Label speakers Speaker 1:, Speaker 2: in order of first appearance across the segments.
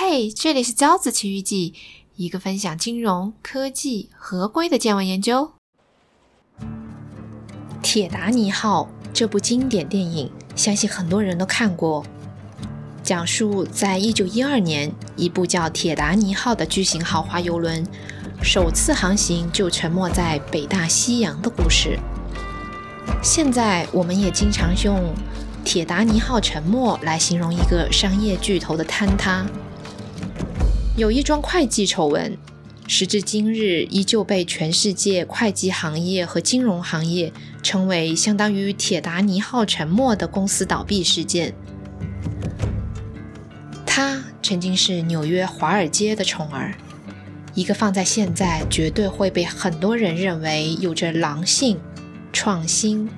Speaker 1: 嘿，这里是骄子奇遇记，一个分享金融科技合规的见闻研究。《铁达尼号》这部经典电影，相信很多人都看过。讲述在一九一二年，一部叫《铁达尼号》的巨型豪华游轮首次航行就沉没在北大西洋的故事。现在我们也经常用“铁达尼号沉没”来形容一个商业巨头的坍塌。有一桩会计丑闻，时至今日依旧被全世界会计行业和金融行业称为相当于“铁达尼号沉没”的公司倒闭事件。它曾经是纽约华尔街的宠儿，一个放在现在绝对会被很多人认为有着狼性、创新、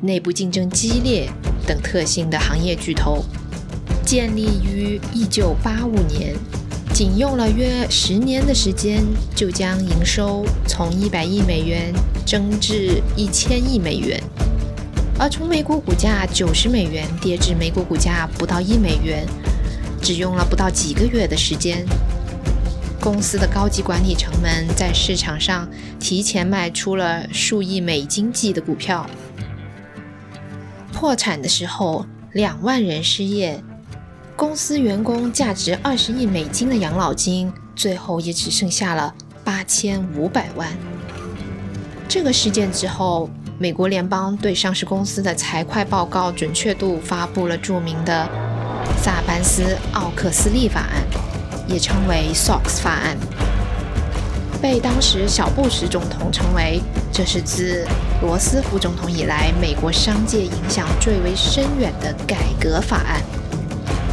Speaker 1: 内部竞争激烈等特性的行业巨头，建立于一九八五年。仅用了约十年的时间，就将营收从一百亿美元增至一千亿美元，而从每股股价九十美元跌至每股股价不到一美元，只用了不到几个月的时间。公司的高级管理层们在市场上提前卖出了数亿美金计的股票。破产的时候，两万人失业。公司员工价值二十亿美金的养老金，最后也只剩下了八千五百万。这个事件之后，美国联邦对上市公司的财会报告准确度发布了著名的萨班斯奥克斯利法案，也称为 SOX 法案，被当时小布什总统称为这是自罗斯福总统以来美国商界影响最为深远的改革法案。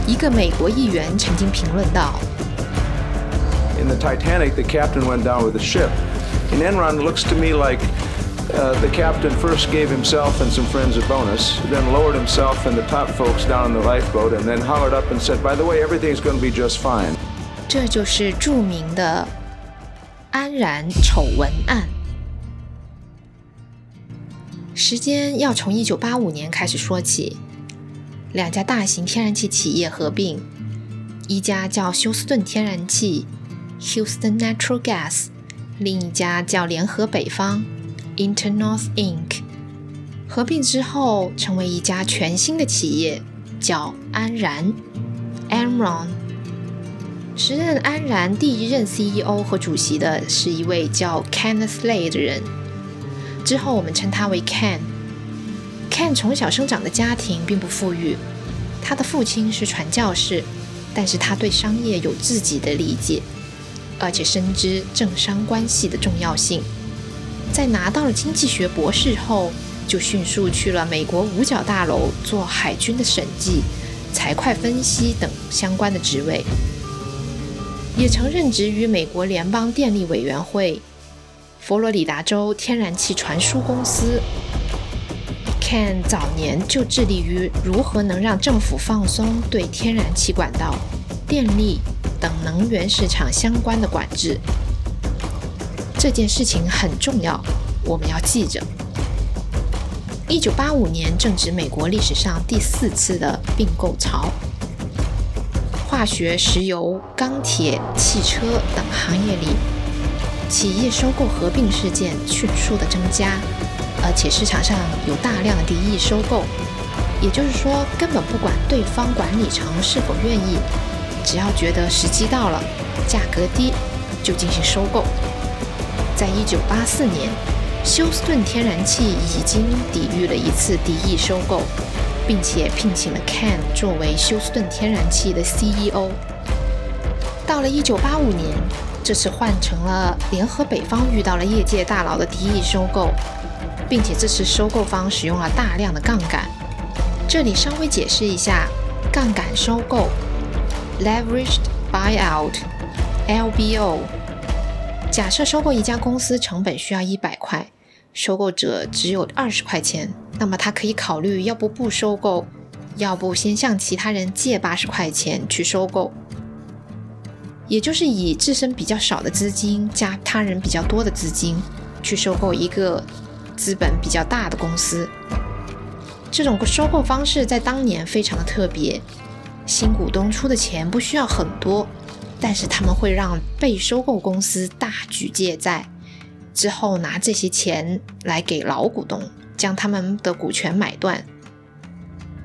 Speaker 1: 一个美国议员曾经评论道：“
Speaker 2: In the Titanic, the captain went down with the ship. In Enron, looks to me like the captain first gave himself and some friends a bonus, then lowered himself and the top folks down in the lifeboat, and then hollered up and said, "By the way, everything's going to be just fine."
Speaker 1: 这就是着名的安然丑闻案。时间要从一九八五年开始说起。 两家大型天然气企业合并，一家叫休斯顿天然气 （Houston Natural Gas），另一家叫联合北方 （Internorth Inc）。合并之后，成为一家全新的企业，叫安然 （Enron）。时任安然第一任 CEO 和主席的是一位叫 Kenneth Lay 的人，之后我们称他为 Ken。Ken 从小生长的家庭并不富裕，他的父亲是传教士，但是他对商业有自己的理解，而且深知政商关系的重要性。在拿到了经济学博士后，就迅速去了美国五角大楼做海军的审计、财会分析等相关的职位，也曾任职于美国联邦电力委员会、佛罗里达州天然气传输公司。Ken 早年就致力于如何能让政府放松对天然气管道、电力等能源市场相关的管制。这件事情很重要，我们要记着。一九八五年正值美国历史上第四次的并购潮，化学、石油、钢铁、汽车等行业里，企业收购合并事件迅速的增加。而且市场上有大量的敌意收购，也就是说，根本不管对方管理层是否愿意，只要觉得时机到了，价格低，就进行收购。在一九八四年，休斯顿天然气已经抵御了一次敌意收购，并且聘请了 Ken 作为休斯顿天然气的 CEO。到了一九八五年，这次换成了联合北方遇到了业界大佬的敌意收购。并且这次收购方使用了大量的杠杆。这里稍微解释一下，杠杆收购 （leveraged buyout，LBO）。假设收购一家公司成本需要一百块，收购者只有二十块钱，那么他可以考虑要不不收购，要不先向其他人借八十块钱去收购，也就是以自身比较少的资金加他人比较多的资金去收购一个。资本比较大的公司，这种收购方式在当年非常的特别。新股东出的钱不需要很多，但是他们会让被收购公司大举借债，之后拿这些钱来给老股东，将他们的股权买断。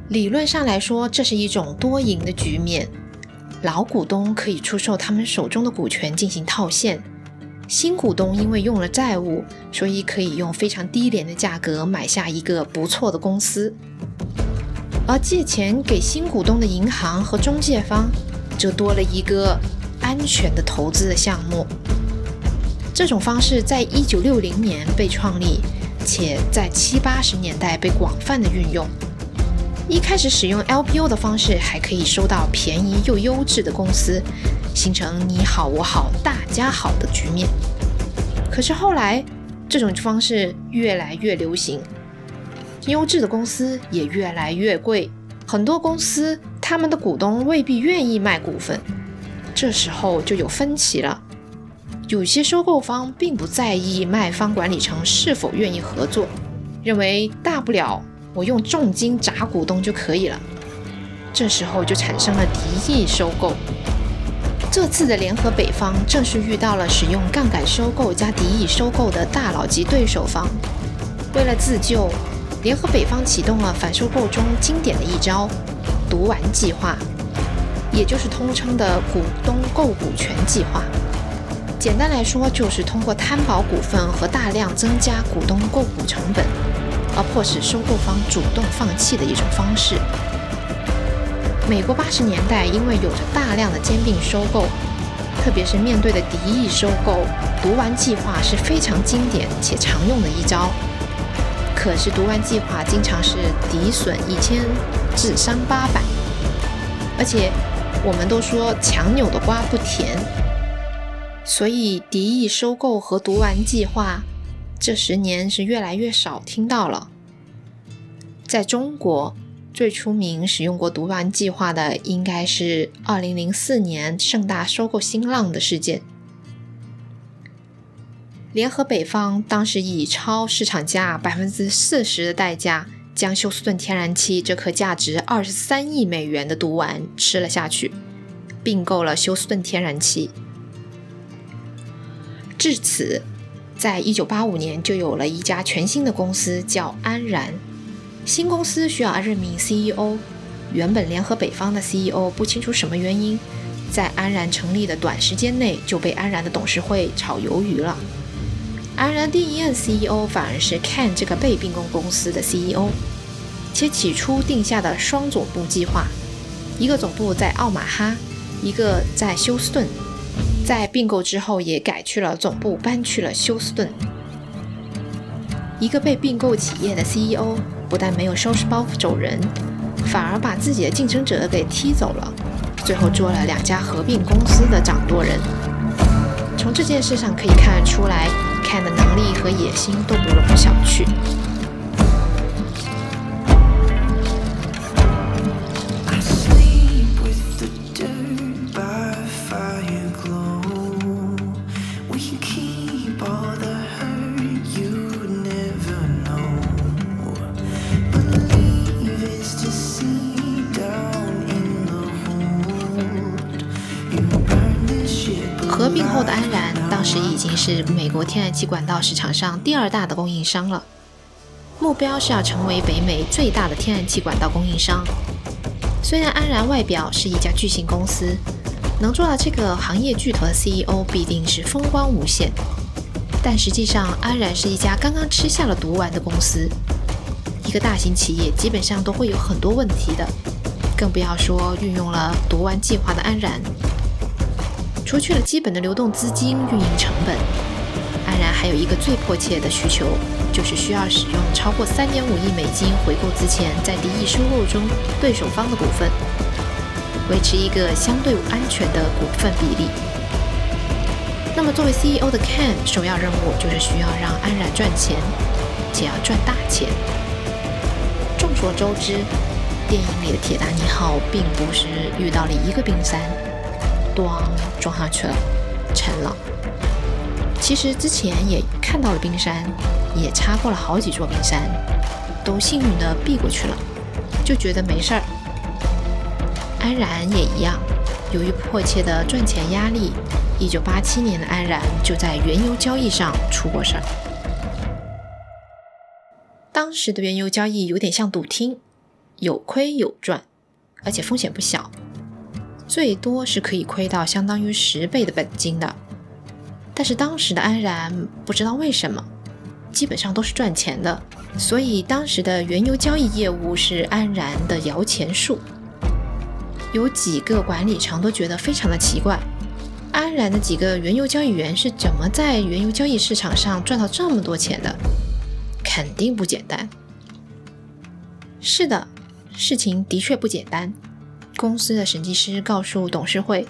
Speaker 1: 理论上来说，这是一种多赢的局面。老股东可以出售他们手中的股权进行套现，新股东因为用了债务，所以可以用非常低廉的价格买下一个不错的公司。而借钱给新股东的银行和中介方，则多了一个安全的投资的项目。这种方式在一九六零年被创立，且在七八十年代被广泛的运用。一开始使用 LPO 的方式，还可以收到便宜又优质的公司，形成你好我好大家好的局面。可是后来，这种方式越来越流行，优质的公司也越来越贵，很多公司他们的股东未必愿意卖股份，这时候就有分歧了。有些收购方并不在意卖方管理层是否愿意合作，认为大不了。我用重金砸股东就可以了，这时候就产生了敌意收购。这次的联合北方正是遇到了使用杠杆收购加敌意收购的大佬级对手方。为了自救，联合北方启动了反收购中经典的一招“毒丸计划”，也就是通称的股东购股权计划。简单来说，就是通过摊薄股份和大量增加股东购股成本。而迫使收购方主动放弃的一种方式。美国八十年代因为有着大量的兼并收购，特别是面对的敌意收购，毒丸计划是非常经典且常用的一招。可是毒丸计划经常是敌损一千，自伤八百，而且我们都说强扭的瓜不甜，所以敌意收购和毒丸计划。这十年是越来越少听到了。在中国，最出名使用过毒丸计划的，应该是二零零四年盛大收购新浪的事件。联合北方当时以超市场价百分之四十的代价，将休斯顿天然气这颗价值二十三亿美元的毒丸吃了下去，并购了休斯顿天然气。至此。在一九八五年，就有了一家全新的公司，叫安然。新公司需要任命 CEO，原本联合北方的 CEO 不清楚什么原因，在安然成立的短时间内就被安然的董事会炒鱿鱼了。安然第一任 CEO 反而是 Can 这个被并购公司的 CEO，且起初定下的双总部计划，一个总部在奥马哈，一个在休斯顿。在并购之后，也改去了总部，搬去了休斯顿。一个被并购企业的 CEO 不但没有收拾包袱走人，反而把自己的竞争者给踢走了，最后做了两家合并公司的掌舵人。从这件事上可以看得出来，Ken 的能力和野心都不容小觑。天然气管道市场上第二大的供应商了。目标是要成为北美最大的天然气管道供应商。虽然安然外表是一家巨型公司，能做到这个行业巨头的 CEO 必定是风光无限。但实际上，安然是一家刚刚吃下了毒丸的公司。一个大型企业基本上都会有很多问题的，更不要说运用了毒丸计划的安然。除去了基本的流动资金运营成本，还有一个最迫切的需求，就是需要使用超过三点五亿美金回购之前在敌意收购中对手方的股份，维持一个相对安全的股份比例。那么，作为 CEO 的 Ken，首要任务就是需要让安然赚钱，且要赚大钱。众所周知，电影里的铁达尼号并不是遇到了一个冰山。咣撞下去了，沉了。其实之前也看到了冰山，也擦过了好几座冰山，都幸运的避过去了，就觉得没事儿。安然也一样，由于迫切的赚钱压力，1987年的安然就在原油交易上出过事儿。当时的原油交易有点像赌厅，有亏有赚，而且风险不小，最多是可以亏到相当于十倍的本金的。但是当时的安然不知道为什么，基本上都是赚钱的，所以当时的原油交易业务是安然的摇钱树。有几个管理层都觉得非常的奇怪，安然的几个原油交易员是怎么在原油交易市场上赚到这么多钱的？肯定不简单。是的，事情的确不简单。公司的审计师告诉董事会，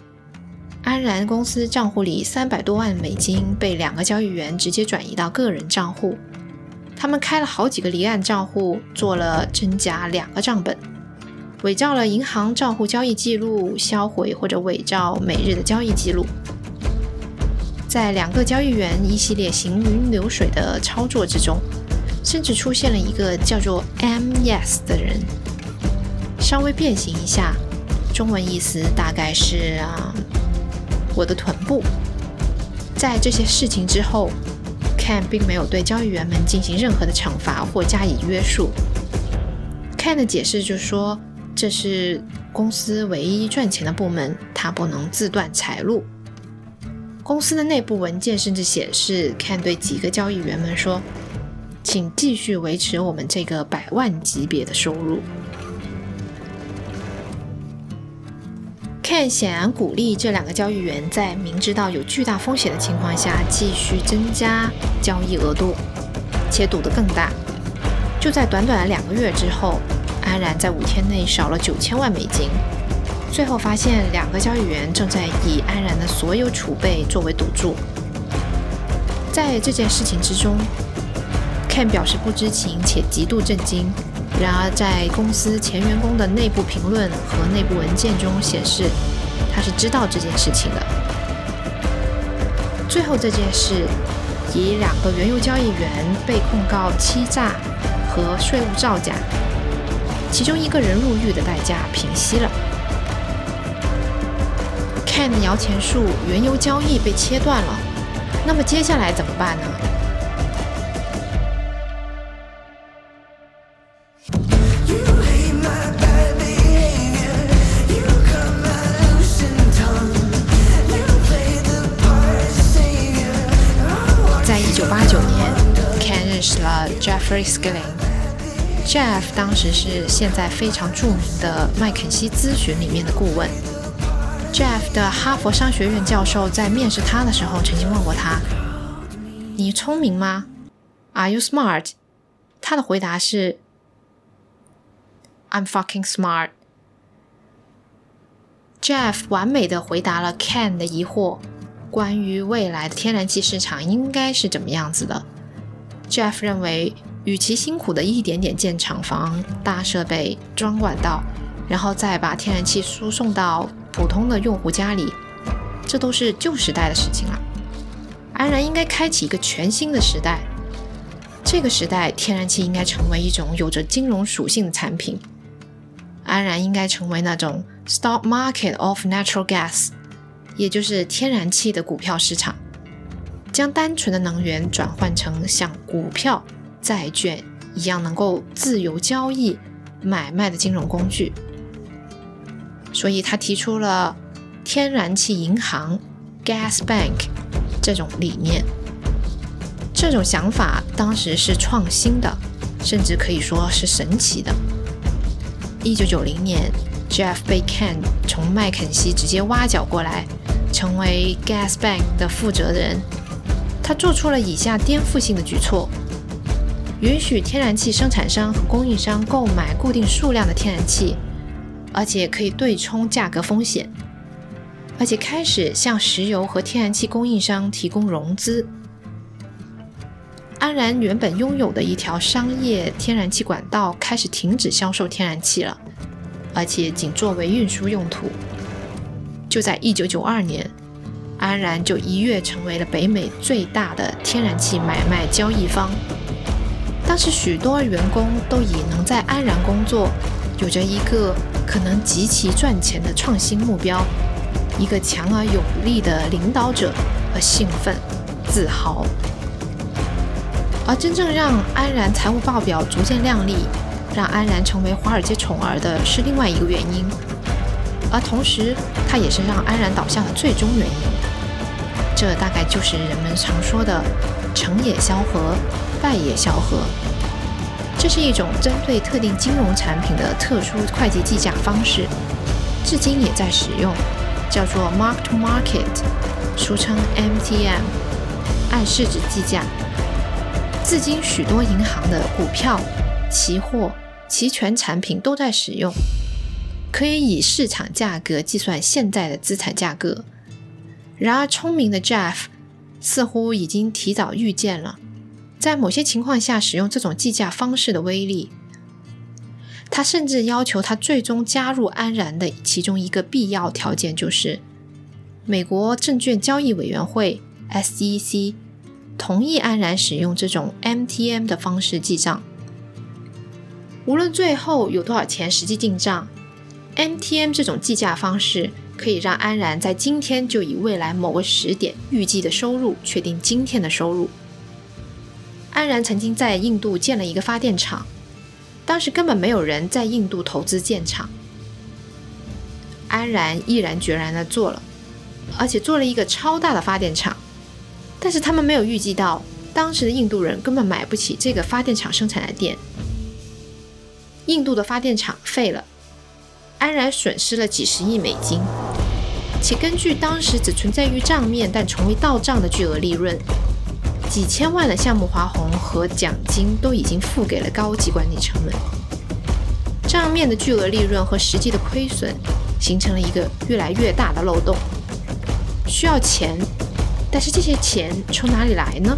Speaker 1: 安然公司账户里三百多万美金被两个交易员直接转移到个人账户，他们开了好几个离岸账户，做了真假两个账本，伪造了银行账户交易记录，销毁或者伪造每日的交易记录。在两个交易员一系列行云流水的操作之中。甚至出现了一个叫做 M Yes 的人，稍微变形一下，中文意思大概是啊，我的臀部。在这些事情之后，Ken 并没有对交易员们进行任何的惩罚或加以约束。Ken 的解释就是说，这是公司唯一赚钱的部门，他不能自断财路。公司的内部文件甚至显示，Ken 对几个交易员们说。请继续维持我们这个百万级别的收入。Ken 显然鼓励这两个交易员在明知道有巨大风险的情况下继续增加交易额度，且赌得更大。就在短短的两个月之后，安然在五天内少了九千万美金。最后发现，两个交易员正在以安然的所有储备作为赌注。在这件事情之中。Ken 表示不知情且极度震惊。然而，在公司前员工的内部评论和内部文件中显示，他是知道这件事情的。最后，这件事以两个原油交易员被控告欺诈和税务造假，其中一个人入狱的代价平息了。Ken 摇钱树原油交易被切断了，那么接下来怎么办呢？Jeffrey Skilling。Jeff 当时是现在非常著名的麦肯锡咨询里面的顾问。Jeff 的哈佛商学院教授在面试他的时候曾经问过他：“你聪明吗？Are you smart？” 他的回答是：“I'm fucking smart。” Jeff 完美的回答了 Ken 的疑惑，关于未来的天然气市场应该是怎么样子的。Jeff 认为，与其辛苦的一点点建厂房、搭设备、装管道，然后再把天然气输送到普通的用户家里，这都是旧时代的事情了。安然应该开启一个全新的时代。这个时代，天然气应该成为一种有着金融属性的产品。安然应该成为那种 stock market of natural gas，也就是天然气的股票市场。将单纯的能源转换成像股票、债券一样能够自由交易、买卖的金融工具，所以他提出了天然气银行 （Gas Bank） 这种理念。这种想法当时是创新的，甚至可以说是神奇的。一九九零年，Jeff 被 Ken 从麦肯锡直接挖角过来，成为 Gas Bank 的负责人。他做出了以下颠覆性的举措：允许天然气生产商和供应商购买固定数量的天然气，而且可以对冲价格风险，而且开始向石油和天然气供应商提供融资。安然原本拥有的一条商业天然气管道开始停止销售天然气了，而且仅作为运输用途。就在1992年。安然就一跃成为了北美最大的天然气买卖交易方。当时许多员工都以能在安然工作，有着一个可能极其赚钱的创新目标，一个强而有力的领导者而兴奋、自豪。而真正让安然财务报表逐渐亮丽，让安然成为华尔街宠儿的是另外一个原因，而同时，它也是让安然倒下的最终原因。这大概就是人们常说的“成也萧何，败也萧何”。这是一种针对特定金融产品的特殊会计计价方式，至今也在使用，叫做 Mark to Market，俗称 MTM，按市值计价。至今，许多银行的股票、期货、期权产品都在使用，可以以市场价格计算现在的资产价格。然而，聪明的 Jeff 似乎已经提早预见了。在某些情况下，使用这种计价方式的威力。他甚至要求他最终加入安然的其中一个必要条件，就是美国证券交易委员会 （SEC） 同意安然使用这种 MTM 的方式记账。无论最后有多少钱实际进账，MTM 这种计价方式可以让安然在今天就以未来某个时点预计的收入确定今天的收入。安然曾经在印度建了一个发电厂，当时根本没有人在印度投资建厂。安然毅然决然地做了，而且做了一个超大的发电厂。但是他们没有预计到，当时的印度人根本买不起这个发电厂生产的电。印度的发电厂废了，安然损失了几十亿美金，且根据当时只存在于账面但从未到账的巨额利润。几千万的项目花红和奖金都已经付给了高级管理层们，账面的巨额利润和实际的亏损形成了一个越来越大的漏洞，需要钱，但是这些钱从哪里来呢？